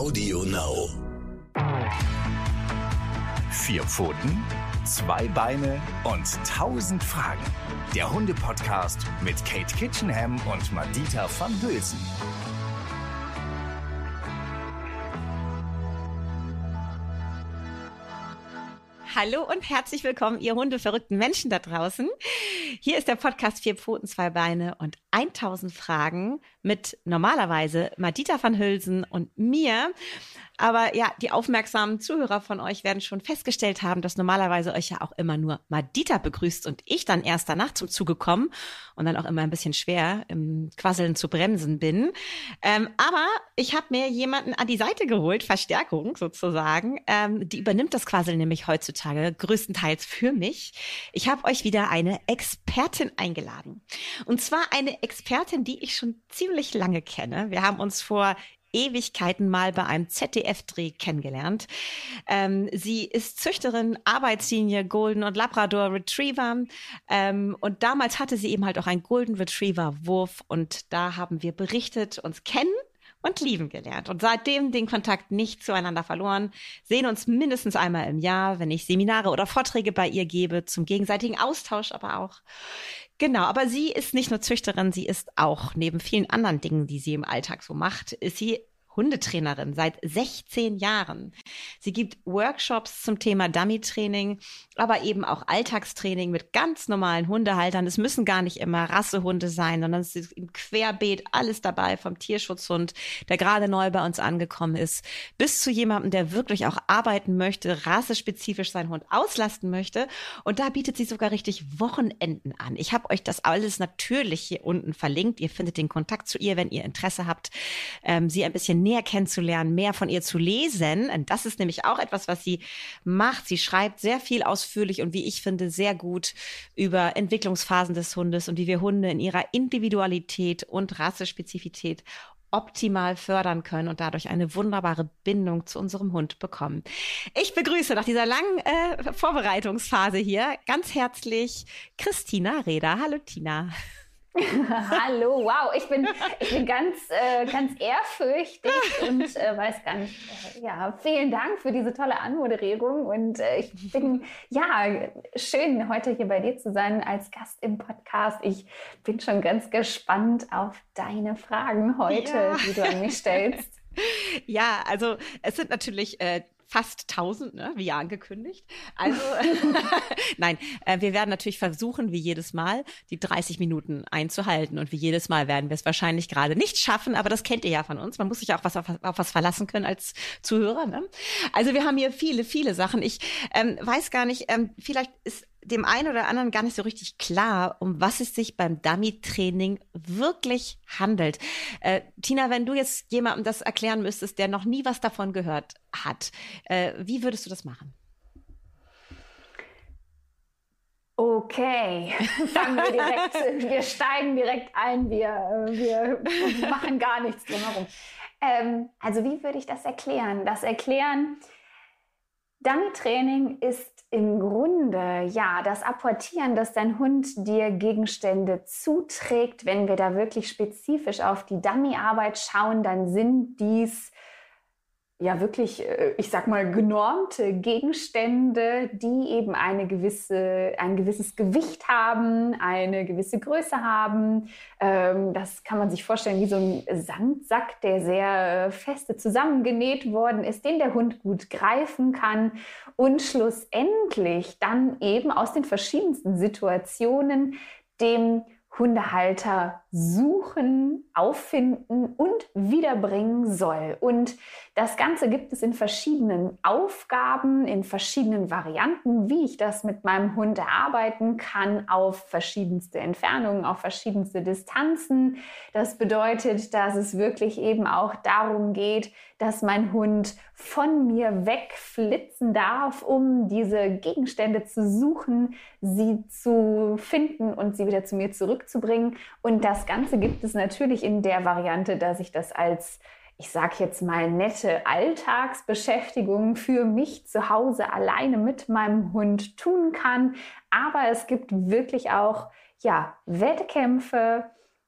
Audio Now. Vier Pfoten, zwei Beine und tausend Fragen. Der Hunde-Podcast mit Kate Kitchenham und Madita van Hülsen. Hallo und herzlich willkommen, ihr hundeverrückten Menschen da draußen. Hier ist der Podcast Vier Pfoten, zwei Beine und 1000 Fragen mit normalerweise Madita van Hülsen und mir. Aber ja, die aufmerksamen Zuhörer von euch werden schon festgestellt haben, dass normalerweise euch ja auch immer nur Madita begrüßt und ich dann erst danach zum Zuge komme und dann auch immer ein bisschen schwer im Quasseln zu bremsen bin. Ähm, aber ich habe mir jemanden an die Seite geholt, Verstärkung sozusagen. Ähm, die übernimmt das Quasseln nämlich heutzutage größtenteils für mich. Ich habe euch wieder eine Expertin eingeladen. Und zwar eine Expertin, die ich schon ziemlich lange kenne. Wir haben uns vor Ewigkeiten mal bei einem ZDF-Dreh kennengelernt. Ähm, sie ist Züchterin, Arbeitslinie Golden und Labrador Retriever. Ähm, und damals hatte sie eben halt auch einen Golden Retriever Wurf. Und da haben wir berichtet, uns kennen und lieben gelernt. Und seitdem den Kontakt nicht zueinander verloren, sehen uns mindestens einmal im Jahr, wenn ich Seminare oder Vorträge bei ihr gebe, zum gegenseitigen Austausch aber auch. Genau, aber sie ist nicht nur Züchterin, sie ist auch neben vielen anderen Dingen, die sie im Alltag so macht, ist sie Hundetrainerin seit 16 Jahren. Sie gibt Workshops zum Thema Dummy-Training, aber eben auch Alltagstraining mit ganz normalen Hundehaltern. Es müssen gar nicht immer Rassehunde sein, sondern es ist im Querbeet alles dabei, vom Tierschutzhund, der gerade neu bei uns angekommen ist, bis zu jemandem, der wirklich auch arbeiten möchte, rassespezifisch seinen Hund auslasten möchte. Und da bietet sie sogar richtig Wochenenden an. Ich habe euch das alles natürlich hier unten verlinkt. Ihr findet den Kontakt zu ihr, wenn ihr Interesse habt, ähm, sie ein bisschen näher kennenzulernen, mehr von ihr zu lesen. Und das ist nämlich auch etwas, was sie macht. Sie schreibt sehr viel ausführlich und wie ich finde, sehr gut über Entwicklungsphasen des Hundes und wie wir Hunde in ihrer Individualität und Rassespezifität optimal fördern können und dadurch eine wunderbare Bindung zu unserem Hund bekommen. Ich begrüße nach dieser langen äh, Vorbereitungsphase hier ganz herzlich Christina Reda. Hallo Tina. Hallo, wow, ich bin, ich bin ganz, äh, ganz ehrfürchtig und äh, weiß gar nicht. Äh, ja, vielen Dank für diese tolle Anmoderierung und äh, ich bin, ja, schön heute hier bei dir zu sein als Gast im Podcast. Ich bin schon ganz gespannt auf deine Fragen heute, ja. die du an mich stellst. Ja, also es sind natürlich äh, fast 1000, ne, wie ja angekündigt. Also, nein, äh, wir werden natürlich versuchen, wie jedes Mal, die 30 Minuten einzuhalten. Und wie jedes Mal werden wir es wahrscheinlich gerade nicht schaffen, aber das kennt ihr ja von uns. Man muss sich auch was auf, auf was verlassen können als Zuhörer. Ne? Also wir haben hier viele, viele Sachen. Ich ähm, weiß gar nicht, ähm, vielleicht ist dem einen oder anderen gar nicht so richtig klar, um was es sich beim Dummy-Training wirklich handelt. Äh, Tina, wenn du jetzt jemandem das erklären müsstest, der noch nie was davon gehört hat, äh, wie würdest du das machen? Okay, fangen wir direkt, wir steigen direkt ein, wir, wir machen gar nichts drumherum. Ähm, also wie würde ich das erklären? Das Erklären, Dummy-Training ist im Grunde ja das Apportieren, dass dein Hund dir Gegenstände zuträgt. Wenn wir da wirklich spezifisch auf die Dummy-Arbeit schauen, dann sind dies ja wirklich, äh, ich sag mal, genormte Gegenstände, die eben eine gewisse, ein gewisses Gewicht haben, eine gewisse Größe haben. Ähm, das kann man sich vorstellen wie so ein Sandsack, der sehr feste zusammengenäht worden ist, den der Hund gut greifen kann und schlussendlich dann eben aus den verschiedensten Situationen dem Hundehalter suchen, auffinden und wiederbringen soll. Und das Ganze gibt es in verschiedenen Aufgaben, in verschiedenen Varianten, wie ich das mit meinem Hund erarbeiten kann, auf verschiedenste Entfernungen, auf verschiedenste Distanzen. Das bedeutet, dass es wirklich eben auch darum geht, dass mein Hund von mir wegflitzen darf, um diese Gegenstände zu suchen, sie zu finden und sie wieder zu mir zurückzubringen. Und das Ganze gibt es natürlich in der Variante, dass ich das als ich sage jetzt mal, nette Alltagsbeschäftigung für mich zu Hause alleine mit meinem Hund tun kann. Aber es gibt wirklich auch ja, Wettkämpfe,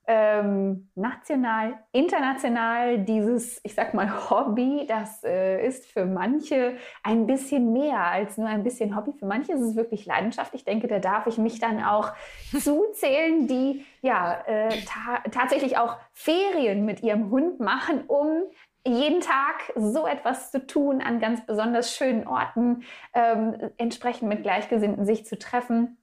ähm, national, international dieses, ich sag mal, Hobby, das äh, ist für manche ein bisschen mehr als nur ein bisschen Hobby. Für manche ist es wirklich Leidenschaft. Ich denke, da darf ich mich dann auch zuzählen, die ja äh, ta tatsächlich auch Ferien mit ihrem Hund machen, um jeden Tag so etwas zu tun an ganz besonders schönen Orten, ähm, entsprechend mit Gleichgesinnten sich zu treffen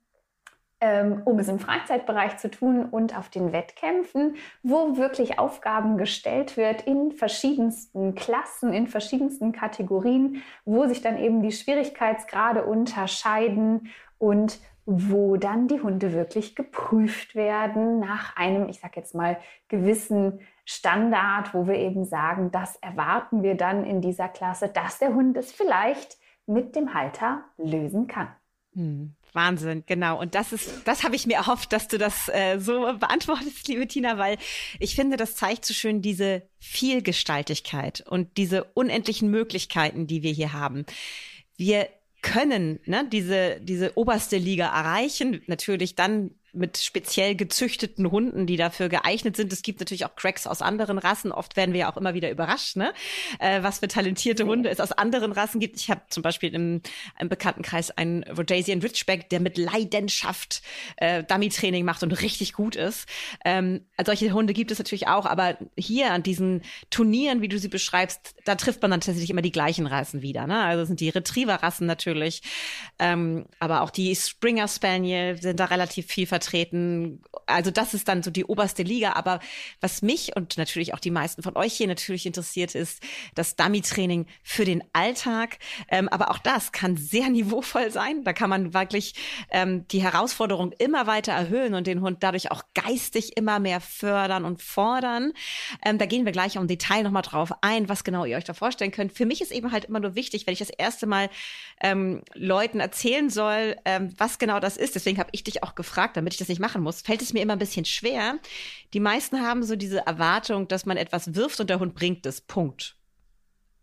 um es im Freizeitbereich zu tun und auf den Wettkämpfen, wo wirklich Aufgaben gestellt wird in verschiedensten Klassen, in verschiedensten Kategorien, wo sich dann eben die Schwierigkeitsgrade unterscheiden und wo dann die Hunde wirklich geprüft werden nach einem, ich sage jetzt mal, gewissen Standard, wo wir eben sagen, das erwarten wir dann in dieser Klasse, dass der Hund es vielleicht mit dem Halter lösen kann. Hm. Wahnsinn, genau. Und das ist, das habe ich mir erhofft, dass du das äh, so beantwortest, liebe Tina, weil ich finde, das zeigt so schön diese Vielgestaltigkeit und diese unendlichen Möglichkeiten, die wir hier haben. Wir können ne, diese, diese oberste Liga erreichen, natürlich dann mit speziell gezüchteten Hunden, die dafür geeignet sind. Es gibt natürlich auch Cracks aus anderen Rassen. Oft werden wir ja auch immer wieder überrascht, ne? Äh, was für talentierte Hunde es aus anderen Rassen gibt. Ich habe zum Beispiel im, im Bekanntenkreis einen Rhodesian Ridgeback, der mit Leidenschaft äh, Dummy-Training macht und richtig gut ist. Ähm, solche Hunde gibt es natürlich auch, aber hier an diesen Turnieren, wie du sie beschreibst, da trifft man dann tatsächlich immer die gleichen Rassen wieder. Ne? Also sind die Retriever-Rassen natürlich, ähm, aber auch die Springer Spaniel sind da relativ viel vertreten. Also das ist dann so die oberste Liga. Aber was mich und natürlich auch die meisten von euch hier natürlich interessiert, ist das Dummy-Training für den Alltag. Ähm, aber auch das kann sehr niveauvoll sein. Da kann man wirklich ähm, die Herausforderung immer weiter erhöhen und den Hund dadurch auch geistig immer mehr fördern und fordern. Ähm, da gehen wir gleich im Detail nochmal drauf ein, was genau ihr euch da vorstellen könnt. Für mich ist eben halt immer nur wichtig, wenn ich das erste Mal ähm, Leuten erzählen soll, ähm, was genau das ist. Deswegen habe ich dich auch gefragt, damit damit ich das nicht machen muss, fällt es mir immer ein bisschen schwer. Die meisten haben so diese Erwartung, dass man etwas wirft und der Hund bringt es. Punkt.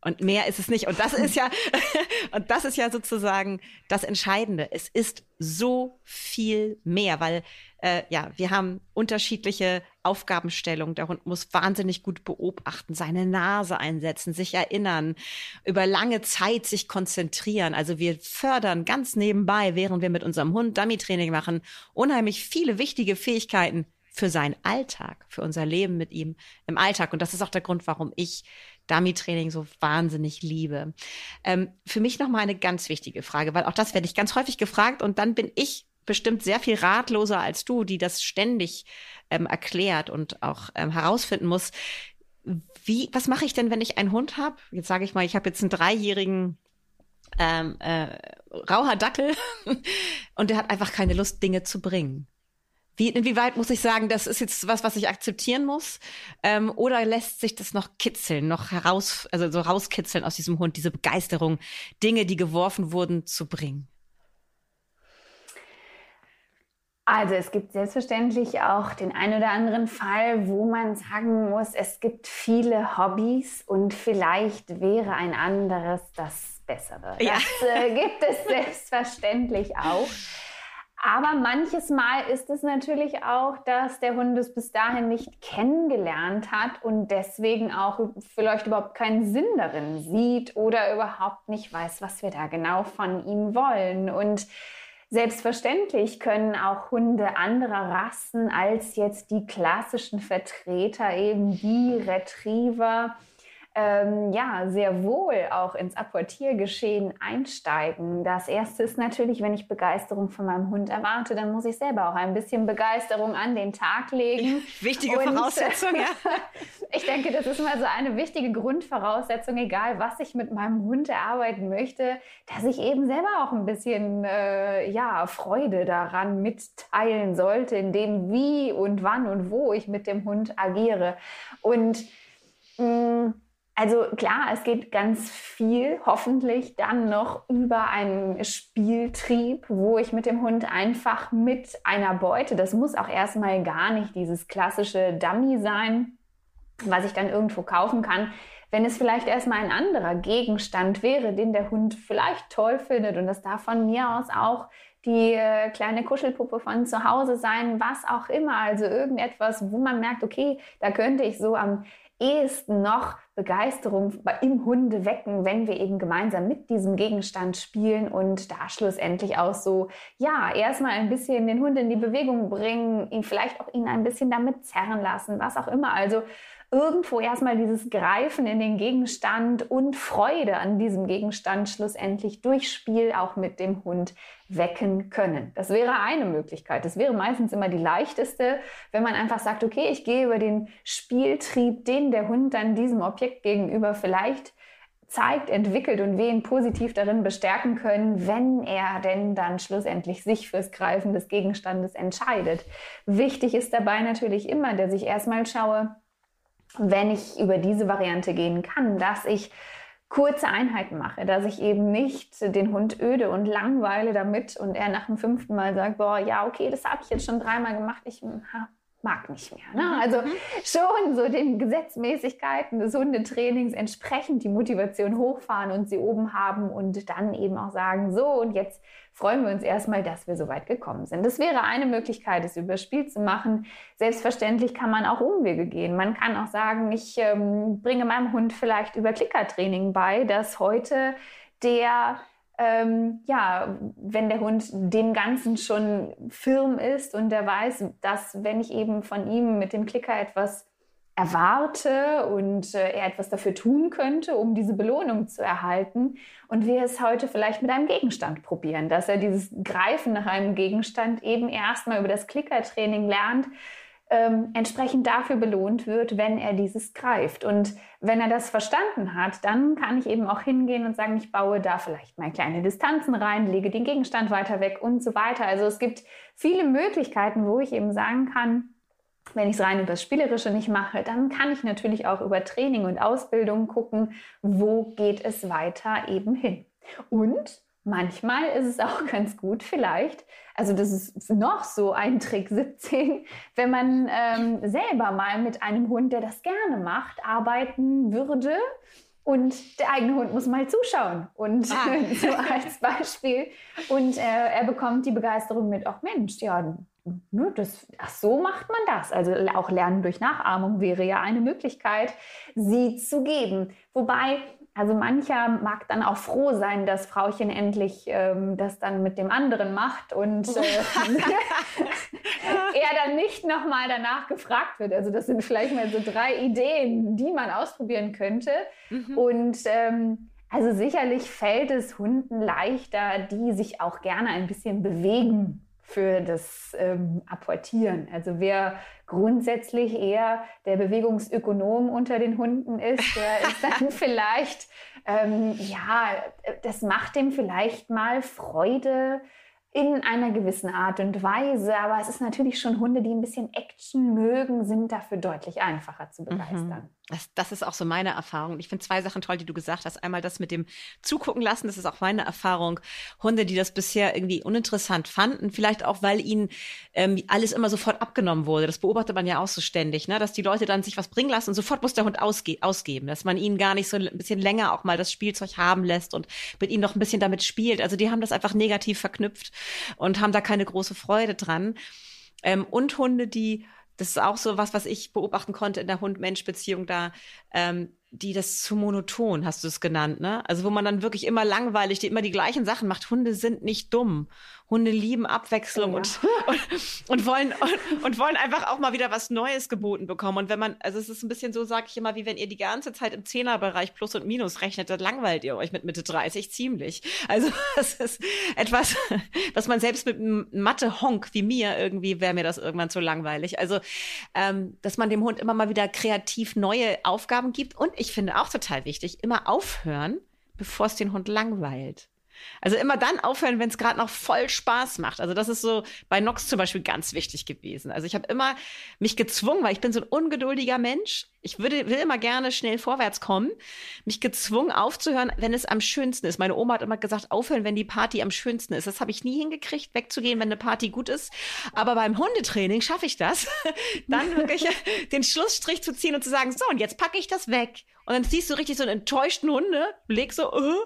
Und mehr ist es nicht. Und das ist ja, und das ist ja sozusagen das Entscheidende. Es ist so viel mehr, weil äh, ja, wir haben unterschiedliche Aufgabenstellungen. Der Hund muss wahnsinnig gut beobachten, seine Nase einsetzen, sich erinnern, über lange Zeit sich konzentrieren. Also wir fördern ganz nebenbei, während wir mit unserem Hund Dummy-Training machen, unheimlich viele wichtige Fähigkeiten für seinen Alltag, für unser Leben mit ihm im Alltag. Und das ist auch der Grund, warum ich Dummy-Training so wahnsinnig liebe. Ähm, für mich nochmal eine ganz wichtige Frage, weil auch das werde ich ganz häufig gefragt und dann bin ich bestimmt sehr viel ratloser als du, die das ständig ähm, erklärt und auch ähm, herausfinden muss. Wie, was mache ich denn, wenn ich einen Hund habe? Jetzt sage ich mal, ich habe jetzt einen dreijährigen ähm, äh, rauher Dackel und der hat einfach keine Lust, Dinge zu bringen. Wie, inwieweit muss ich sagen, das ist jetzt was, was ich akzeptieren muss? Ähm, oder lässt sich das noch kitzeln, noch heraus, also so rauskitzeln aus diesem Hund, diese Begeisterung, Dinge, die geworfen wurden, zu bringen? Also es gibt selbstverständlich auch den einen oder anderen Fall, wo man sagen muss, es gibt viele Hobbys und vielleicht wäre ein anderes das Bessere. Ja. Das äh, gibt es selbstverständlich auch. Aber manches Mal ist es natürlich auch, dass der Hund es bis dahin nicht kennengelernt hat und deswegen auch vielleicht überhaupt keinen Sinn darin sieht oder überhaupt nicht weiß, was wir da genau von ihm wollen. Und Selbstverständlich können auch Hunde anderer Rassen als jetzt die klassischen Vertreter, eben die Retriever, ähm, ja, sehr wohl auch ins Apportiergeschehen einsteigen. Das erste ist natürlich, wenn ich Begeisterung von meinem Hund erwarte, dann muss ich selber auch ein bisschen Begeisterung an den Tag legen. Wichtige Und, Voraussetzung, ja. ich denke, das ist mal so eine wichtige Grundvoraussetzung, egal was ich mit meinem Hund erarbeiten möchte, dass ich eben selber auch ein bisschen, äh, ja, Freude daran mitteilen sollte, in dem wie und wann und wo ich mit dem Hund agiere. Und mh, mm, also klar, es geht ganz viel, hoffentlich dann noch über einen Spieltrieb, wo ich mit dem Hund einfach mit einer Beute, das muss auch erstmal gar nicht dieses klassische Dummy sein, was ich dann irgendwo kaufen kann. Wenn es vielleicht erstmal ein anderer Gegenstand wäre, den der Hund vielleicht toll findet und das darf von mir aus auch die äh, kleine Kuschelpuppe von zu Hause sein, was auch immer. Also irgendetwas, wo man merkt, okay, da könnte ich so am ehesten noch Begeisterung im Hunde wecken, wenn wir eben gemeinsam mit diesem Gegenstand spielen und da schlussendlich auch so, ja, erstmal ein bisschen den Hund in die Bewegung bringen, ihn vielleicht auch ihn ein bisschen damit zerren lassen, was auch immer. Also irgendwo erstmal dieses Greifen in den Gegenstand und Freude an diesem Gegenstand schlussendlich durch Spiel auch mit dem Hund wecken können. Das wäre eine Möglichkeit. Das wäre meistens immer die leichteste, wenn man einfach sagt, okay, ich gehe über den Spieltrieb, den der Hund dann diesem Objekt gegenüber vielleicht zeigt, entwickelt und ihn positiv darin bestärken können, wenn er denn dann schlussendlich sich fürs Greifen des Gegenstandes entscheidet. Wichtig ist dabei natürlich immer, dass ich erstmal schaue, wenn ich über diese Variante gehen kann, dass ich kurze Einheiten mache, dass ich eben nicht den Hund öde und langweile damit und er nach dem fünften Mal sagt, boah, ja, okay, das habe ich jetzt schon dreimal gemacht, ich ha, mag nicht mehr. Ne? Mhm. Also schon so den Gesetzmäßigkeiten des Hundetrainings entsprechend die Motivation hochfahren und sie oben haben und dann eben auch sagen, so und jetzt freuen wir uns erstmal, dass wir so weit gekommen sind. Das wäre eine Möglichkeit, es überspielt zu machen. Selbstverständlich kann man auch Umwege gehen. Man kann auch sagen, ich ähm, bringe meinem Hund vielleicht über Klickertraining bei, dass heute der ähm, ja, wenn der Hund dem Ganzen schon firm ist und der weiß, dass wenn ich eben von ihm mit dem Klicker etwas erwarte und äh, er etwas dafür tun könnte, um diese Belohnung zu erhalten und wir es heute vielleicht mit einem Gegenstand probieren, dass er dieses Greifen nach einem Gegenstand eben erstmal über das Klickertraining lernt, ähm, entsprechend dafür belohnt wird, wenn er dieses greift. Und wenn er das verstanden hat, dann kann ich eben auch hingehen und sagen, ich baue da vielleicht mal kleine Distanzen rein, lege den Gegenstand weiter weg und so weiter. Also es gibt viele Möglichkeiten, wo ich eben sagen kann, wenn ich es rein über das Spielerische nicht mache, dann kann ich natürlich auch über Training und Ausbildung gucken, wo geht es weiter eben hin. Und manchmal ist es auch ganz gut vielleicht, also das ist noch so ein Trick 17, wenn man ähm, selber mal mit einem Hund, der das gerne macht, arbeiten würde. Und der eigene Hund muss mal zuschauen. Und ah. so als Beispiel. Und äh, er bekommt die Begeisterung mit, ach Mensch, ja, ne, das, ach, so macht man das. Also auch Lernen durch Nachahmung wäre ja eine Möglichkeit, sie zu geben. Wobei also mancher mag dann auch froh sein, dass Frauchen endlich ähm, das dann mit dem anderen macht und äh, er dann nicht nochmal danach gefragt wird. Also das sind vielleicht mal so drei Ideen, die man ausprobieren könnte. Mhm. Und ähm, also sicherlich fällt es Hunden leichter, die sich auch gerne ein bisschen bewegen für das ähm, Apportieren. Also wer grundsätzlich eher der Bewegungsökonom unter den Hunden ist, der ist dann vielleicht, ähm, ja, das macht dem vielleicht mal Freude, in einer gewissen Art und Weise. Aber es ist natürlich schon Hunde, die ein bisschen Action mögen, sind dafür deutlich einfacher zu mhm. begeistern. Das, das ist auch so meine Erfahrung. Ich finde zwei Sachen toll, die du gesagt hast. Einmal das mit dem Zugucken lassen, das ist auch meine Erfahrung. Hunde, die das bisher irgendwie uninteressant fanden, vielleicht auch, weil ihnen ähm, alles immer sofort abgenommen wurde. Das beobachtet man ja auch so ständig, ne? dass die Leute dann sich was bringen lassen und sofort muss der Hund ausge ausgeben, dass man ihnen gar nicht so ein bisschen länger auch mal das Spielzeug haben lässt und mit ihnen noch ein bisschen damit spielt. Also die haben das einfach negativ verknüpft und haben da keine große Freude dran. Ähm, und Hunde, die, das ist auch so was, was ich beobachten konnte in der Hund-Mensch-Beziehung da, ähm, die das zu monoton, hast du es genannt, ne? Also wo man dann wirklich immer langweilig, die immer die gleichen Sachen macht. Hunde sind nicht dumm. Hunde lieben Abwechslung ja. und, und, und, wollen und, und, wollen einfach auch mal wieder was Neues geboten bekommen. Und wenn man, also es ist ein bisschen so, sage ich immer, wie wenn ihr die ganze Zeit im Zehnerbereich Plus und Minus rechnet, dann langweilt ihr euch mit Mitte 30 ziemlich. Also das ist etwas, was man selbst mit einem Mathe-Honk wie mir irgendwie wäre mir das irgendwann zu langweilig. Also ähm, dass man dem Hund immer mal wieder kreativ neue Aufgaben gibt und ich finde auch total wichtig, immer aufhören, bevor es den Hund langweilt. Also immer dann aufhören, wenn es gerade noch voll Spaß macht. Also das ist so bei Nox zum Beispiel ganz wichtig gewesen. Also ich habe immer mich gezwungen, weil ich bin so ein ungeduldiger Mensch. Ich würde, will immer gerne schnell vorwärts kommen. Mich gezwungen aufzuhören, wenn es am schönsten ist. Meine Oma hat immer gesagt, aufhören, wenn die Party am schönsten ist. Das habe ich nie hingekriegt, wegzugehen, wenn eine Party gut ist. Aber beim Hundetraining schaffe ich das, dann wirklich den Schlussstrich zu ziehen und zu sagen, so, und jetzt packe ich das weg. Und dann siehst du richtig so einen enttäuschten Hunde, Blick so, uh,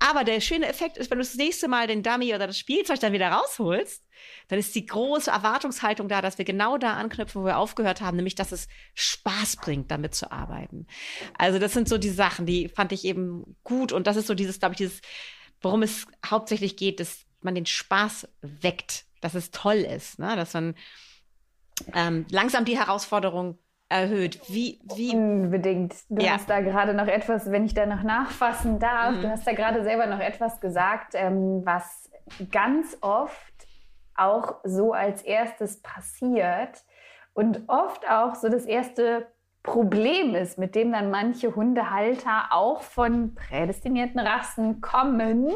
Aber der schöne Effekt ist, wenn du das nächste Mal den Dummy oder das Spielzeug dann wieder rausholst, dann ist die große Erwartungshaltung da, dass wir genau da anknüpfen, wo wir aufgehört haben, nämlich dass es Spaß bringt, damit zu arbeiten. Also das sind so die Sachen, die fand ich eben gut und das ist so dieses, glaube ich, dieses, worum es hauptsächlich geht, dass man den Spaß weckt, dass es toll ist, ne? dass man ähm, langsam die Herausforderung erhöht. Wie, wie? Unbedingt. Du ja. hast da gerade noch etwas, wenn ich da noch nachfassen darf, mhm. du hast da gerade selber noch etwas gesagt, ähm, was ganz oft auch so als erstes passiert und oft auch so das erste Problem ist, mit dem dann manche Hundehalter auch von prädestinierten Rassen kommen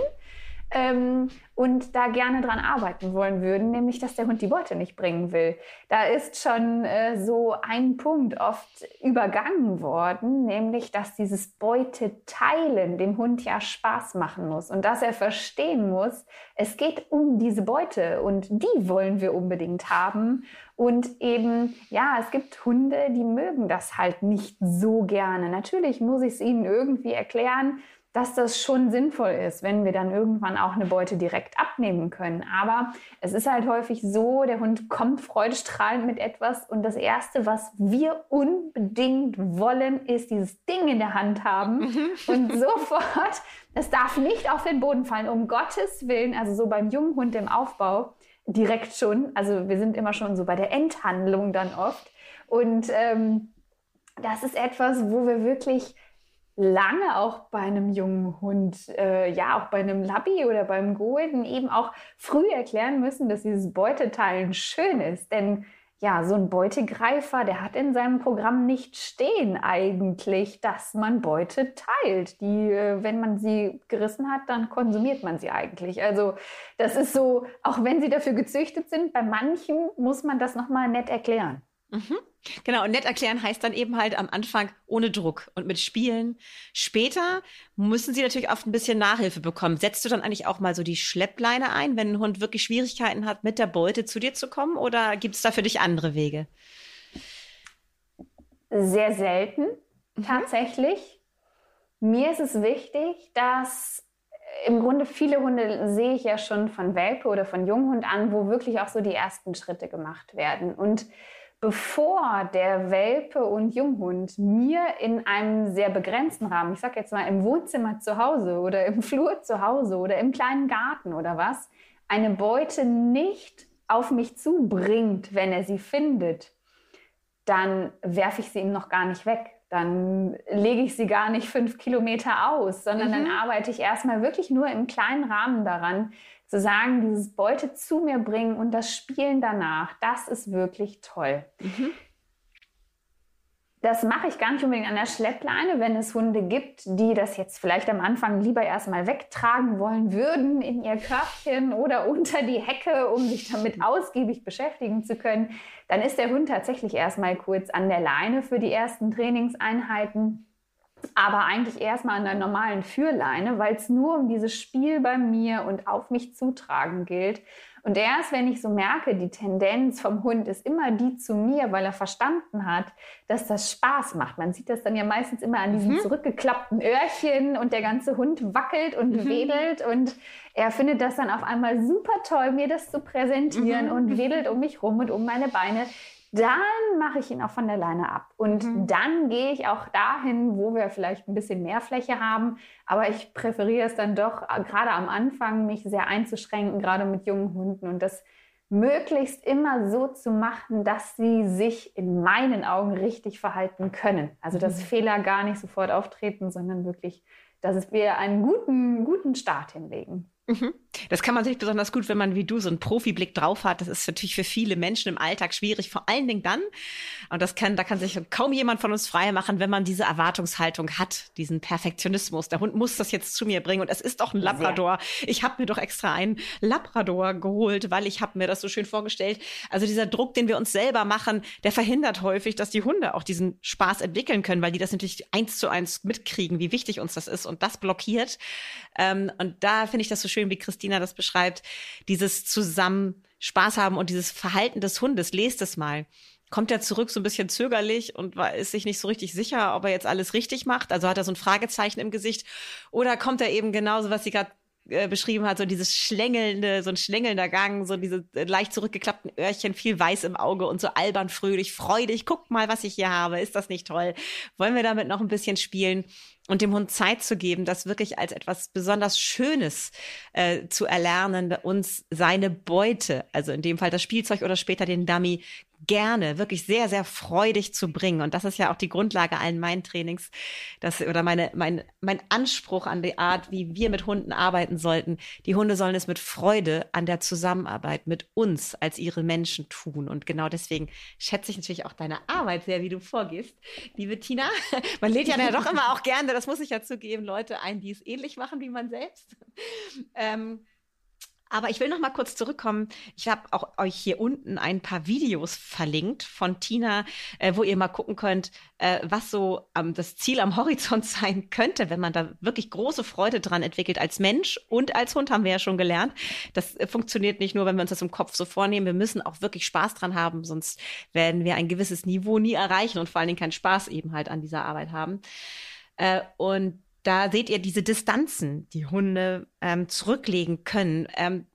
ähm, und da gerne dran arbeiten wollen würden, nämlich dass der Hund die Beute nicht bringen will. Da ist schon äh, so ein Punkt oft übergangen worden, nämlich dass dieses Beuteteilen dem Hund ja Spaß machen muss und dass er verstehen muss, es geht um diese Beute und die wollen wir unbedingt haben. Und eben, ja, es gibt Hunde, die mögen das halt nicht so gerne. Natürlich muss ich es ihnen irgendwie erklären, dass das schon sinnvoll ist, wenn wir dann irgendwann auch eine Beute direkt abnehmen können. Aber es ist halt häufig so, der Hund kommt freudestrahlend mit etwas und das Erste, was wir unbedingt wollen, ist dieses Ding in der Hand haben mhm. und sofort, es darf nicht auf den Boden fallen, um Gottes Willen, also so beim jungen Hund im Aufbau direkt schon, also wir sind immer schon so bei der Endhandlung dann oft und ähm, das ist etwas, wo wir wirklich lange auch bei einem jungen Hund, äh, ja auch bei einem Labby oder beim Golden eben auch früh erklären müssen, dass dieses Beuteteilen schön ist. Denn ja, so ein Beutegreifer, der hat in seinem Programm nicht stehen eigentlich, dass man Beute teilt. Die, äh, wenn man sie gerissen hat, dann konsumiert man sie eigentlich. Also das ist so, auch wenn sie dafür gezüchtet sind, bei manchen muss man das nochmal nett erklären. Mhm. Genau, und nett erklären heißt dann eben halt am Anfang ohne Druck und mit Spielen. Später müssen sie natürlich oft ein bisschen Nachhilfe bekommen. Setzt du dann eigentlich auch mal so die Schleppleine ein, wenn ein Hund wirklich Schwierigkeiten hat, mit der Beute zu dir zu kommen? Oder gibt es da für dich andere Wege? Sehr selten, mhm. tatsächlich. Mir ist es wichtig, dass im Grunde viele Hunde sehe ich ja schon von Welpe oder von Junghund an, wo wirklich auch so die ersten Schritte gemacht werden. Und bevor der Welpe und Junghund mir in einem sehr begrenzten Rahmen, ich sage jetzt mal im Wohnzimmer zu Hause oder im Flur zu Hause oder im kleinen Garten oder was, eine Beute nicht auf mich zubringt, wenn er sie findet, dann werfe ich sie ihm noch gar nicht weg. Dann lege ich sie gar nicht fünf Kilometer aus, sondern mhm. dann arbeite ich erstmal wirklich nur im kleinen Rahmen daran, zu sagen, dieses Beute zu mir bringen und das Spielen danach, das ist wirklich toll. Mhm. Das mache ich gar nicht unbedingt an der Schleppleine, wenn es Hunde gibt, die das jetzt vielleicht am Anfang lieber erstmal wegtragen wollen würden in ihr Körbchen oder unter die Hecke, um sich damit ausgiebig beschäftigen zu können. Dann ist der Hund tatsächlich erstmal kurz an der Leine für die ersten Trainingseinheiten aber eigentlich erstmal an der normalen Führleine, weil es nur um dieses Spiel bei mir und auf mich zutragen gilt. Und erst wenn ich so merke, die Tendenz vom Hund ist immer die zu mir, weil er verstanden hat, dass das Spaß macht. Man sieht das dann ja meistens immer an diesen mhm. zurückgeklappten Öhrchen und der ganze Hund wackelt und mhm. wedelt und er findet das dann auf einmal super toll, mir das zu präsentieren mhm. und wedelt um mich rum und um meine Beine dann mache ich ihn auch von der Leine ab. Und mhm. dann gehe ich auch dahin, wo wir vielleicht ein bisschen mehr Fläche haben. Aber ich präferiere es dann doch, äh, gerade am Anfang, mich sehr einzuschränken, gerade mit jungen Hunden und das möglichst immer so zu machen, dass sie sich in meinen Augen richtig verhalten können. Also dass mhm. Fehler gar nicht sofort auftreten, sondern wirklich, dass wir einen guten, guten Start hinlegen. Mhm. Das kann man sich besonders gut, wenn man wie du so einen Profiblick drauf hat. Das ist natürlich für viele Menschen im Alltag schwierig, vor allen Dingen dann. Und das kann, da kann sich kaum jemand von uns frei machen, wenn man diese Erwartungshaltung hat, diesen Perfektionismus. Der Hund muss das jetzt zu mir bringen und es ist doch ein Labrador. Sehr. Ich habe mir doch extra einen Labrador geholt, weil ich habe mir das so schön vorgestellt. Also dieser Druck, den wir uns selber machen, der verhindert häufig, dass die Hunde auch diesen Spaß entwickeln können, weil die das natürlich eins zu eins mitkriegen, wie wichtig uns das ist und das blockiert. Ähm, und da finde ich das so schön, wie Christina das beschreibt, dieses zusammen Spaß haben und dieses Verhalten des Hundes. Lest es mal. kommt er zurück so ein bisschen zögerlich und ist sich nicht so richtig sicher, ob er jetzt alles richtig macht. Also hat er so ein Fragezeichen im Gesicht. Oder kommt er eben genauso, was sie gerade äh, beschrieben hat, so dieses schlängelnde, so ein schlängelnder Gang, so diese äh, leicht zurückgeklappten Öhrchen, viel weiß im Auge und so albern fröhlich, freudig, guck mal, was ich hier habe, ist das nicht toll? Wollen wir damit noch ein bisschen spielen? Und dem Hund Zeit zu geben, das wirklich als etwas besonders Schönes äh, zu erlernen, uns seine Beute, also in dem Fall das Spielzeug oder später den Dummy, gerne, wirklich sehr, sehr freudig zu bringen. Und das ist ja auch die Grundlage allen meinen Trainings, das, oder meine, mein, mein Anspruch an die Art, wie wir mit Hunden arbeiten sollten. Die Hunde sollen es mit Freude an der Zusammenarbeit mit uns als ihre Menschen tun. Und genau deswegen schätze ich natürlich auch deine Arbeit sehr, wie du vorgehst, liebe Tina. Man lädt ja doch immer auch gerne, das muss ich ja zugeben, Leute ein, die es ähnlich machen wie man selbst. Ähm, aber ich will noch mal kurz zurückkommen. Ich habe auch euch hier unten ein paar Videos verlinkt von Tina, äh, wo ihr mal gucken könnt, äh, was so ähm, das Ziel am Horizont sein könnte, wenn man da wirklich große Freude dran entwickelt als Mensch und als Hund haben wir ja schon gelernt. Das äh, funktioniert nicht nur, wenn wir uns das im Kopf so vornehmen. Wir müssen auch wirklich Spaß dran haben, sonst werden wir ein gewisses Niveau nie erreichen und vor allen Dingen keinen Spaß eben halt an dieser Arbeit haben. Äh, und da seht ihr diese Distanzen, die Hunde ähm, zurücklegen können. Ähm,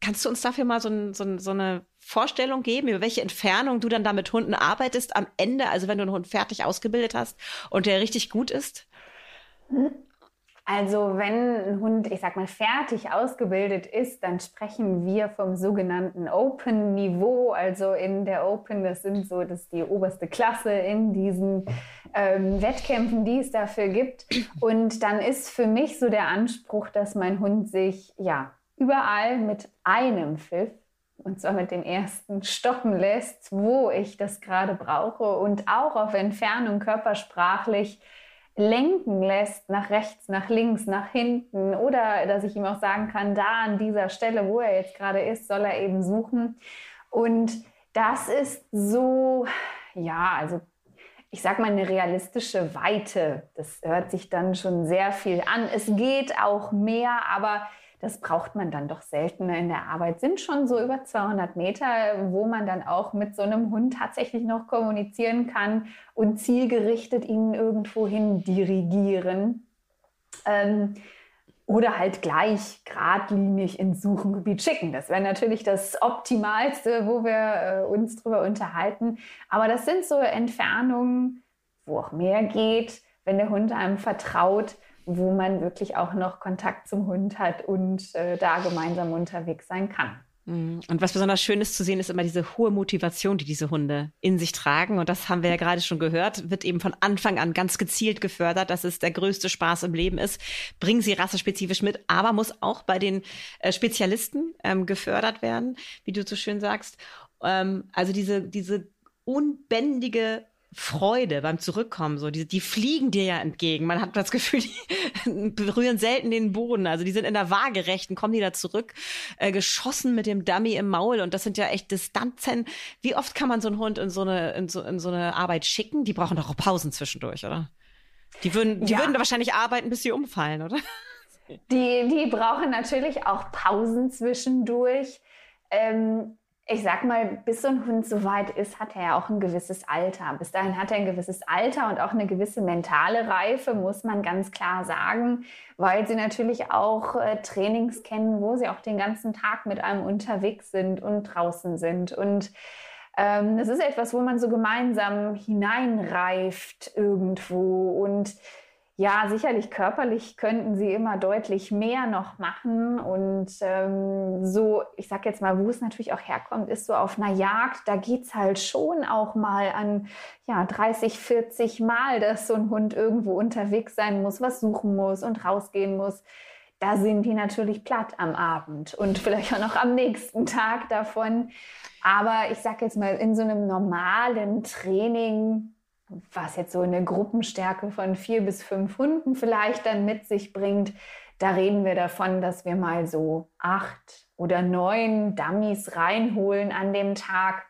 kannst du uns dafür mal so, so, so, eine Vorstellung geben, über welche Entfernung du dann da mit Hunden arbeitest am Ende, also wenn du einen Hund fertig ausgebildet hast und der richtig gut ist? Also wenn ein Hund, ich sag mal, fertig ausgebildet ist, dann sprechen wir vom sogenannten Open-Niveau. Also in der Open, das sind so, das die oberste Klasse in diesen ähm, Wettkämpfen, die es dafür gibt. Und dann ist für mich so der Anspruch, dass mein Hund sich ja überall mit einem Pfiff und zwar mit dem ersten stoppen lässt, wo ich das gerade brauche und auch auf Entfernung körpersprachlich lenken lässt nach rechts, nach links, nach hinten oder dass ich ihm auch sagen kann, da an dieser Stelle, wo er jetzt gerade ist, soll er eben suchen. Und das ist so, ja, also ich sag mal eine realistische Weite. Das hört sich dann schon sehr viel an. Es geht auch mehr, aber das braucht man dann doch seltener in der Arbeit, sind schon so über 200 Meter, wo man dann auch mit so einem Hund tatsächlich noch kommunizieren kann und zielgerichtet ihn irgendwo hin dirigieren. Ähm, oder halt gleich geradlinig ins Suchengebiet schicken. Das wäre natürlich das Optimalste, wo wir äh, uns drüber unterhalten. Aber das sind so Entfernungen, wo auch mehr geht, wenn der Hund einem vertraut wo man wirklich auch noch Kontakt zum Hund hat und äh, da gemeinsam unterwegs sein kann. Mhm. Und was besonders schön ist zu sehen, ist immer diese hohe Motivation, die diese Hunde in sich tragen. Und das haben wir ja gerade schon gehört, wird eben von Anfang an ganz gezielt gefördert, dass es der größte Spaß im Leben ist. Bringen sie rassespezifisch mit, aber muss auch bei den äh, Spezialisten ähm, gefördert werden, wie du so schön sagst. Ähm, also diese, diese unbändige Freude beim Zurückkommen. So, die, die fliegen dir ja entgegen. Man hat das Gefühl, die berühren selten den Boden. Also die sind in der Waagerechten, kommen die da zurück, äh, geschossen mit dem Dummy im Maul. Und das sind ja echt Distanzen. Wie oft kann man so einen Hund in so eine, in so, in so eine Arbeit schicken? Die brauchen doch auch Pausen zwischendurch, oder? Die würden, die ja. würden wahrscheinlich arbeiten, bis sie umfallen, oder? Die, die brauchen natürlich auch Pausen zwischendurch. Ähm, ich sag mal, bis so ein Hund so weit ist, hat er ja auch ein gewisses Alter. Bis dahin hat er ein gewisses Alter und auch eine gewisse mentale Reife, muss man ganz klar sagen, weil sie natürlich auch äh, Trainings kennen, wo sie auch den ganzen Tag mit einem unterwegs sind und draußen sind. Und ähm, das ist etwas, wo man so gemeinsam hineinreift irgendwo und ja, sicherlich körperlich könnten sie immer deutlich mehr noch machen. Und ähm, so, ich sag jetzt mal, wo es natürlich auch herkommt, ist so auf einer Jagd, da geht's halt schon auch mal an ja, 30, 40 Mal, dass so ein Hund irgendwo unterwegs sein muss, was suchen muss und rausgehen muss. Da sind die natürlich platt am Abend und vielleicht auch noch am nächsten Tag davon. Aber ich sag jetzt mal, in so einem normalen Training was jetzt so eine Gruppenstärke von vier bis fünf Hunden vielleicht dann mit sich bringt, da reden wir davon, dass wir mal so acht oder neun Dummies reinholen an dem Tag.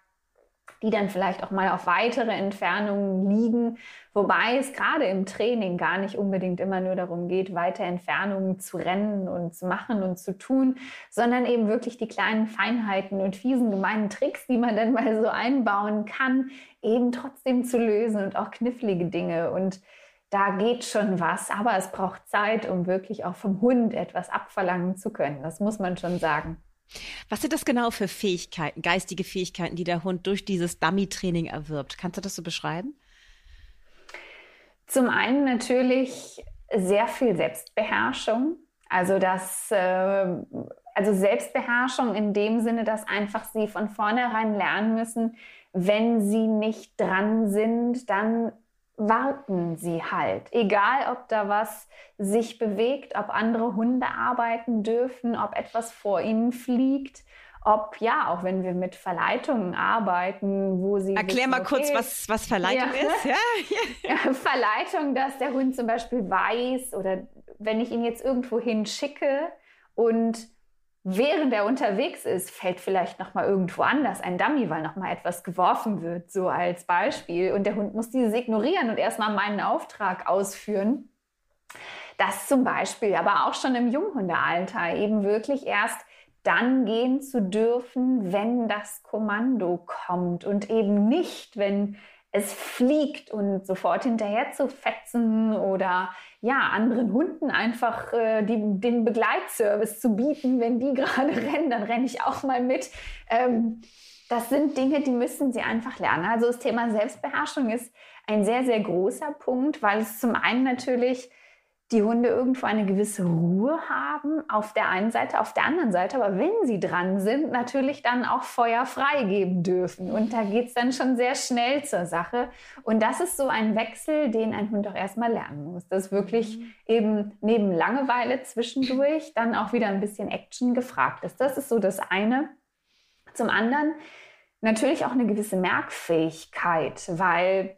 die dann vielleicht auch mal auf weitere Entfernungen liegen, wobei es gerade im Training gar nicht unbedingt immer nur darum geht, weite Entfernungen zu rennen und zu machen und zu tun, sondern eben wirklich die kleinen Feinheiten und fiesen gemeinen Tricks, die man dann mal so einbauen kann, eben trotzdem zu lösen und auch knifflige Dinge und da geht schon was, aber es braucht Zeit, um wirklich auch vom Hund etwas abverlangen zu können. Das muss man schon sagen. Was sind das genau für Fähigkeiten, geistige Fähigkeiten, die der Hund durch dieses Dummy-Training erwirbt? Kannst du das so beschreiben? Zum einen natürlich sehr viel Selbstbeherrschung. Also das, äh, also Selbstbeherrschung in dem Sinne, dass einfach sie von vornherein lernen müssen, wenn sie nicht dran sind, dann warten sie halt. Egal, ob da was sich bewegt, ob andere Hunde arbeiten dürfen, ob etwas vor ihnen fliegt, ob ja, auch wenn wir mit Verleitungen arbeiten, wo sie. Erklär wissen, mal kurz, okay, was, was Verleitung ja. ist. Ja. ja, Verleitung, dass der Hund zum Beispiel weiß oder wenn ich ihn jetzt irgendwo hinschicke und während er unterwegs ist, fällt vielleicht noch mal irgendwo anders ein Dummy, weil noch mal etwas geworfen wird, so als Beispiel. Und der Hund muss dieses ignorieren und erstmal meinen Auftrag ausführen. Das zum Beispiel, aber auch schon im Junghundealter eben wirklich erst dann gehen zu dürfen, wenn das Kommando kommt und eben nicht, wenn es fliegt und sofort hinterher zu fetzen oder ja, anderen Hunden einfach äh, die, den Begleitservice zu bieten, wenn die gerade rennen, dann renne ich auch mal mit. Ähm, das sind Dinge, die müssen sie einfach lernen. Also das Thema Selbstbeherrschung ist ein sehr, sehr großer Punkt, weil es zum einen natürlich die Hunde irgendwo eine gewisse Ruhe haben auf der einen Seite, auf der anderen Seite, aber wenn sie dran sind, natürlich dann auch Feuer freigeben dürfen. Und da geht es dann schon sehr schnell zur Sache. Und das ist so ein Wechsel, den ein Hund auch erstmal lernen muss. Dass wirklich mhm. eben neben Langeweile zwischendurch dann auch wieder ein bisschen Action gefragt ist. Das ist so das eine. Zum anderen natürlich auch eine gewisse Merkfähigkeit, weil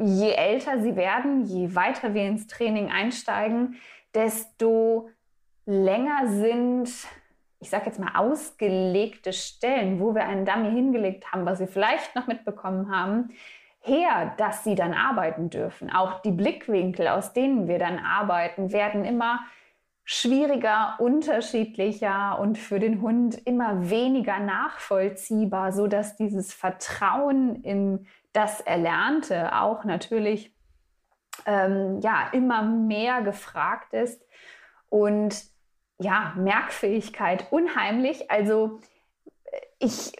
je älter sie werden, je weiter wir ins Training einsteigen, desto länger sind, ich sage jetzt mal, ausgelegte Stellen, wo wir einen Dummy hingelegt haben, was sie vielleicht noch mitbekommen haben, her, dass sie dann arbeiten dürfen. Auch die Blickwinkel, aus denen wir dann arbeiten, werden immer schwieriger, unterschiedlicher und für den Hund immer weniger nachvollziehbar, so dass dieses Vertrauen in das Erlernte auch natürlich ähm, ja, immer mehr gefragt ist. Und ja, Merkfähigkeit unheimlich. Also ich,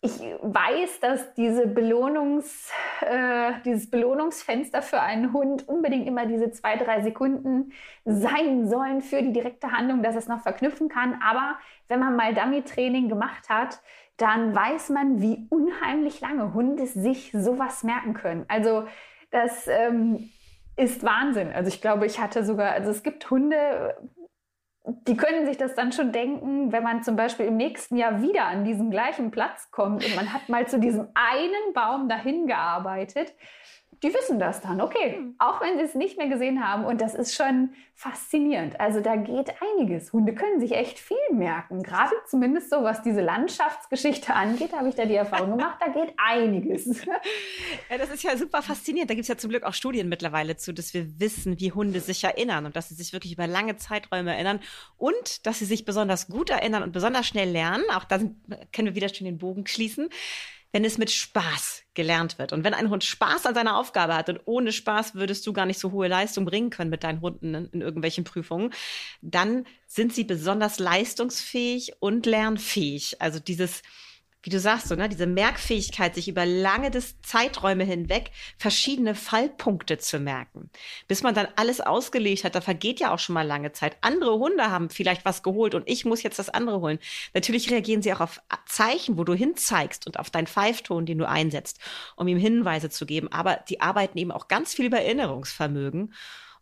ich weiß, dass diese Belohnungs, äh, dieses Belohnungsfenster für einen Hund unbedingt immer diese zwei, drei Sekunden sein sollen für die direkte Handlung, dass es noch verknüpfen kann. Aber wenn man mal Dummy-Training gemacht hat, dann weiß man, wie unheimlich lange Hunde sich sowas merken können. Also das ähm, ist Wahnsinn. Also ich glaube, ich hatte sogar, also es gibt Hunde, die können sich das dann schon denken, wenn man zum Beispiel im nächsten Jahr wieder an diesen gleichen Platz kommt und man hat mal zu diesem einen Baum dahin gearbeitet die wissen das dann, okay, hm. auch wenn sie es nicht mehr gesehen haben. Und das ist schon faszinierend. Also da geht einiges. Hunde können sich echt viel merken. Gerade zumindest so, was diese Landschaftsgeschichte angeht, habe ich da die Erfahrung gemacht, da geht einiges. Ja, das ist ja super faszinierend. Da gibt es ja zum Glück auch Studien mittlerweile zu, dass wir wissen, wie Hunde sich erinnern und dass sie sich wirklich über lange Zeiträume erinnern und dass sie sich besonders gut erinnern und besonders schnell lernen. Auch da können wir wieder schön den Bogen schließen wenn es mit Spaß gelernt wird. Und wenn ein Hund Spaß an seiner Aufgabe hat und ohne Spaß würdest du gar nicht so hohe Leistung bringen können mit deinen Hunden in, irgendwelchen Prüfungen, dann sind sie besonders leistungsfähig und lernfähig. Also dieses wie du sagst, so, ne, diese Merkfähigkeit, sich über lange des Zeiträume hinweg verschiedene Fallpunkte zu merken. Bis man dann alles ausgelegt hat, da vergeht ja auch schon mal lange Zeit. Andere Hunde haben vielleicht was geholt und ich muss jetzt das andere holen. Natürlich reagieren sie auch auf Zeichen, wo du hinzeigst und auf deinen Pfeifton, den du einsetzt, um ihm Hinweise zu geben. Aber die arbeiten eben auch ganz viel über Erinnerungsvermögen.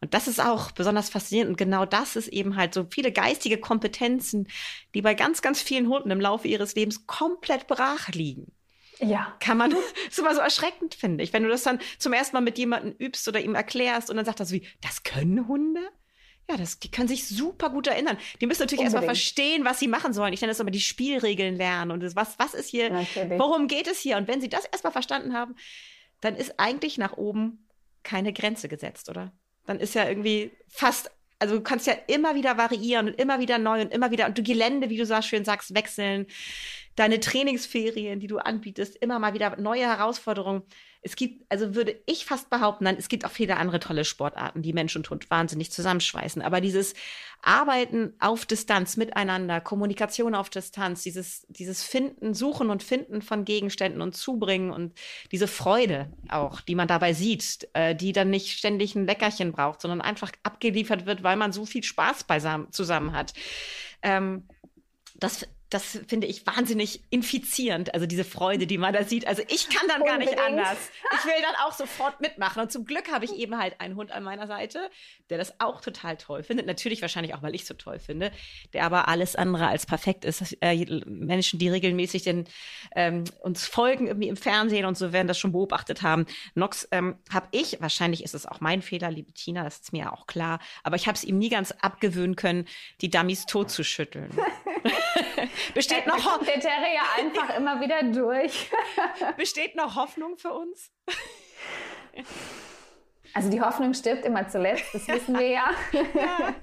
Und das ist auch besonders faszinierend. Und genau das ist eben halt so viele geistige Kompetenzen, die bei ganz, ganz vielen Hunden im Laufe ihres Lebens komplett brach liegen. Ja. Kann man, ist immer so erschreckend, finde ich. Wenn du das dann zum ersten Mal mit jemandem übst oder ihm erklärst und dann sagt er so wie, das können Hunde? Ja, das, die können sich super gut erinnern. Die müssen natürlich erstmal verstehen, was sie machen sollen. Ich nenne das immer die Spielregeln lernen und das, was, was ist hier, natürlich. worum geht es hier? Und wenn sie das erstmal verstanden haben, dann ist eigentlich nach oben keine Grenze gesetzt, oder? Dann ist ja irgendwie fast, also du kannst ja immer wieder variieren und immer wieder neu und immer wieder, und du Gelände, wie du so schön sagst, wechseln, deine Trainingsferien, die du anbietest, immer mal wieder neue Herausforderungen es gibt, also würde ich fast behaupten, nein, es gibt auch viele andere tolle Sportarten, die Mensch und Hund wahnsinnig zusammenschweißen. Aber dieses Arbeiten auf Distanz miteinander, Kommunikation auf Distanz, dieses, dieses Finden, Suchen und Finden von Gegenständen und Zubringen und diese Freude auch, die man dabei sieht, äh, die dann nicht ständig ein Leckerchen braucht, sondern einfach abgeliefert wird, weil man so viel Spaß beisammen zusammen hat. Ähm, das das finde ich wahnsinnig infizierend, also diese Freude, die man da sieht. Also ich kann dann gar nicht anders. Ich will dann auch sofort mitmachen. Und zum Glück habe ich eben halt einen Hund an meiner Seite, der das auch total toll findet. Natürlich wahrscheinlich auch, weil ich so toll finde, der aber alles andere als perfekt ist. Äh, Menschen, die regelmäßig den, ähm, uns folgen irgendwie im Fernsehen und so werden das schon beobachtet haben. Nox ähm, habe ich, wahrscheinlich ist es auch mein Fehler, liebe Tina, das ist mir ja auch klar, aber ich habe es ihm nie ganz abgewöhnen können, die Dummies totzuschütteln. Besteht noch Hoffnung? Der Terrier einfach immer wieder durch. Besteht noch Hoffnung für uns? Also die Hoffnung stirbt immer zuletzt, das wissen wir ja. ja.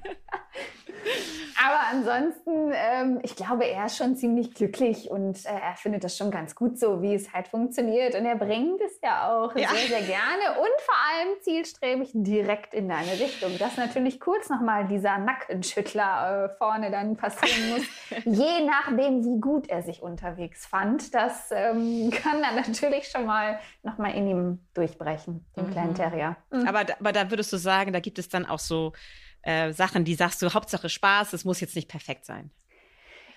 Aber ansonsten, ähm, ich glaube, er ist schon ziemlich glücklich und äh, er findet das schon ganz gut so, wie es halt funktioniert. Und er bringt es ja auch ja. sehr, sehr gerne und vor allem zielstrebig direkt in deine Richtung. Dass natürlich kurz nochmal dieser Nackenschüttler äh, vorne dann passieren muss, je nachdem, wie gut er sich unterwegs fand. Das ähm, kann dann natürlich schon mal nochmal in ihm durchbrechen, dem mhm. kleinen Terrier. Mhm. Aber, aber da würdest du sagen, da gibt es dann auch so äh, Sachen, die sagst du, Hauptsache Spaß, es muss jetzt nicht perfekt sein?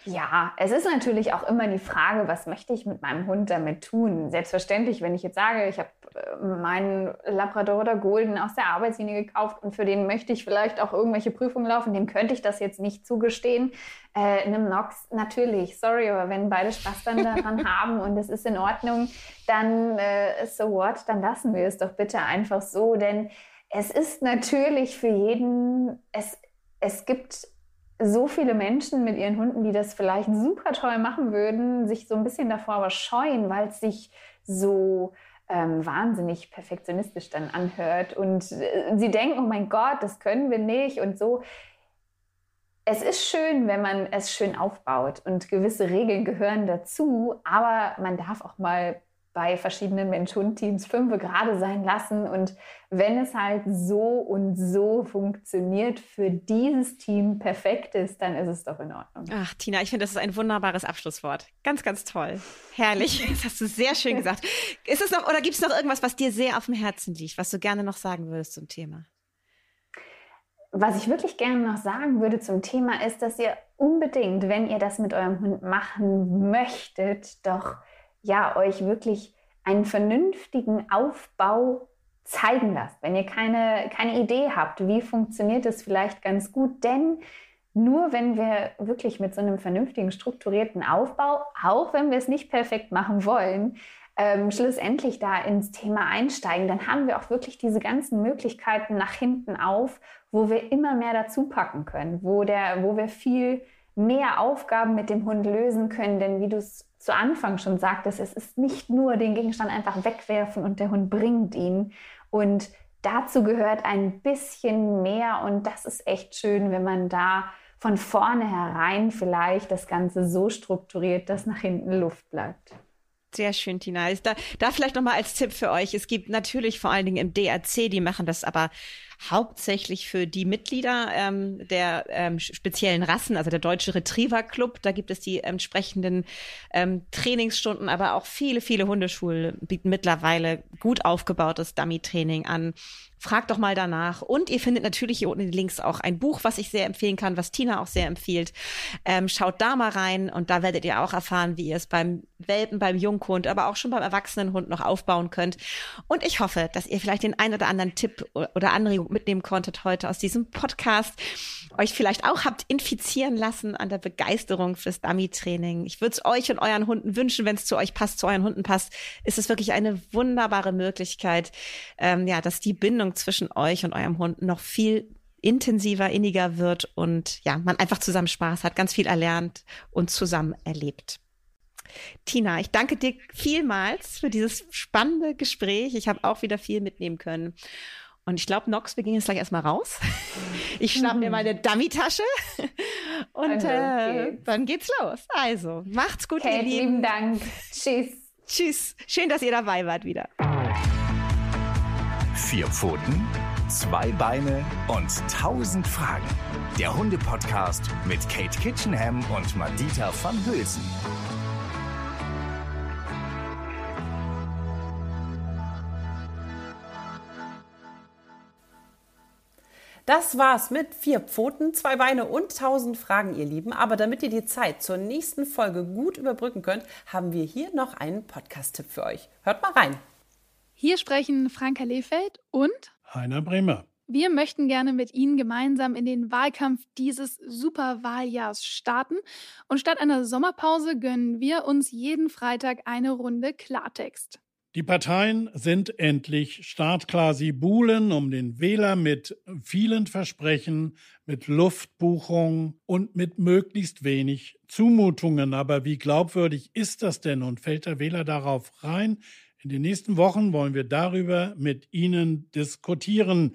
Ja, es ist natürlich auch immer die Frage, was möchte ich mit meinem Hund damit tun? Selbstverständlich, wenn ich jetzt sage, ich habe äh, meinen Labrador oder Golden aus der Arbeitslinie gekauft und für den möchte ich vielleicht auch irgendwelche Prüfungen laufen, dem könnte ich das jetzt nicht zugestehen. Äh, einem Nox natürlich, sorry, aber wenn beide Spaß dann daran haben und es ist in Ordnung, dann äh, so what, dann lassen wir es doch bitte einfach so, denn es ist natürlich für jeden, es, es gibt so viele Menschen mit ihren Hunden, die das vielleicht super toll machen würden, sich so ein bisschen davor aber scheuen, weil es sich so ähm, wahnsinnig perfektionistisch dann anhört und äh, sie denken, oh mein Gott, das können wir nicht und so. Es ist schön, wenn man es schön aufbaut und gewisse Regeln gehören dazu, aber man darf auch mal bei verschiedenen Mensch-Hund-Teams fünf gerade sein lassen. Und wenn es halt so und so funktioniert, für dieses Team perfekt ist, dann ist es doch in Ordnung. Ach, Tina, ich finde, das ist ein wunderbares Abschlusswort. Ganz, ganz toll. Herrlich. Das hast du sehr schön gesagt. Ist es noch, oder gibt es noch irgendwas, was dir sehr auf dem Herzen liegt, was du gerne noch sagen würdest zum Thema? Was ich wirklich gerne noch sagen würde zum Thema ist, dass ihr unbedingt, wenn ihr das mit eurem Hund machen möchtet, doch ja, euch wirklich einen vernünftigen Aufbau zeigen lasst. Wenn ihr keine, keine Idee habt, wie funktioniert es vielleicht ganz gut, denn nur wenn wir wirklich mit so einem vernünftigen, strukturierten Aufbau, auch wenn wir es nicht perfekt machen wollen, ähm, schlussendlich da ins Thema einsteigen, dann haben wir auch wirklich diese ganzen Möglichkeiten nach hinten auf, wo wir immer mehr dazu packen können, wo, der, wo wir viel mehr Aufgaben mit dem Hund lösen können. Denn wie du es zu Anfang schon sagtest, es ist nicht nur den Gegenstand einfach wegwerfen und der Hund bringt ihn. Und dazu gehört ein bisschen mehr und das ist echt schön, wenn man da von vornherein vielleicht das Ganze so strukturiert, dass nach hinten Luft bleibt. Sehr schön, Tina. Da, da vielleicht nochmal als Tipp für euch. Es gibt natürlich vor allen Dingen im DRC, die machen das aber hauptsächlich für die Mitglieder ähm, der ähm, speziellen Rassen, also der Deutsche Retriever Club. Da gibt es die entsprechenden ähm, Trainingsstunden, aber auch viele, viele Hundeschulen bieten mittlerweile gut aufgebautes Dummy-Training an. Fragt doch mal danach. Und ihr findet natürlich hier unten in den Links auch ein Buch, was ich sehr empfehlen kann, was Tina auch sehr empfiehlt. Ähm, schaut da mal rein und da werdet ihr auch erfahren, wie ihr es beim Welpen, beim Junghund, aber auch schon beim Erwachsenenhund noch aufbauen könnt. Und ich hoffe, dass ihr vielleicht den ein oder anderen Tipp oder Anregung mitnehmen konntet heute aus diesem Podcast. Euch vielleicht auch habt infizieren lassen an der Begeisterung fürs Dummy-Training. Ich würde es euch und euren Hunden wünschen, wenn es zu euch passt, zu euren Hunden passt, ist es wirklich eine wunderbare Möglichkeit, ähm, ja, dass die Bindung zwischen euch und eurem Hund noch viel intensiver, inniger wird und ja, man einfach zusammen Spaß hat, ganz viel erlernt und zusammen erlebt. Tina, ich danke dir vielmals für dieses spannende Gespräch. Ich habe auch wieder viel mitnehmen können. Und ich glaube, Nox, wir gehen jetzt gleich erstmal raus. Ich schnapp mir meine Dummy-Tasche und äh, dann geht's los. Also, macht's gut, Kate, ihr Lieben. Lieben Dank. Tschüss. Tschüss. Schön, dass ihr dabei wart wieder. Vier Pfoten, zwei Beine und tausend Fragen. Der Hunde-Podcast mit Kate Kitchenham und Madita van Hülsen. Das war's mit vier Pfoten, zwei Beine und tausend Fragen, ihr Lieben. Aber damit ihr die Zeit zur nächsten Folge gut überbrücken könnt, haben wir hier noch einen Podcast-Tipp für euch. Hört mal rein. Hier sprechen Franka Lehfeld und Heiner Bremer. Wir möchten gerne mit Ihnen gemeinsam in den Wahlkampf dieses Superwahljahrs starten. Und statt einer Sommerpause gönnen wir uns jeden Freitag eine Runde Klartext. Die Parteien sind endlich startklar. Sie buhlen um den Wähler mit vielen Versprechen, mit Luftbuchungen und mit möglichst wenig Zumutungen. Aber wie glaubwürdig ist das denn und fällt der Wähler darauf rein? In den nächsten Wochen wollen wir darüber mit Ihnen diskutieren.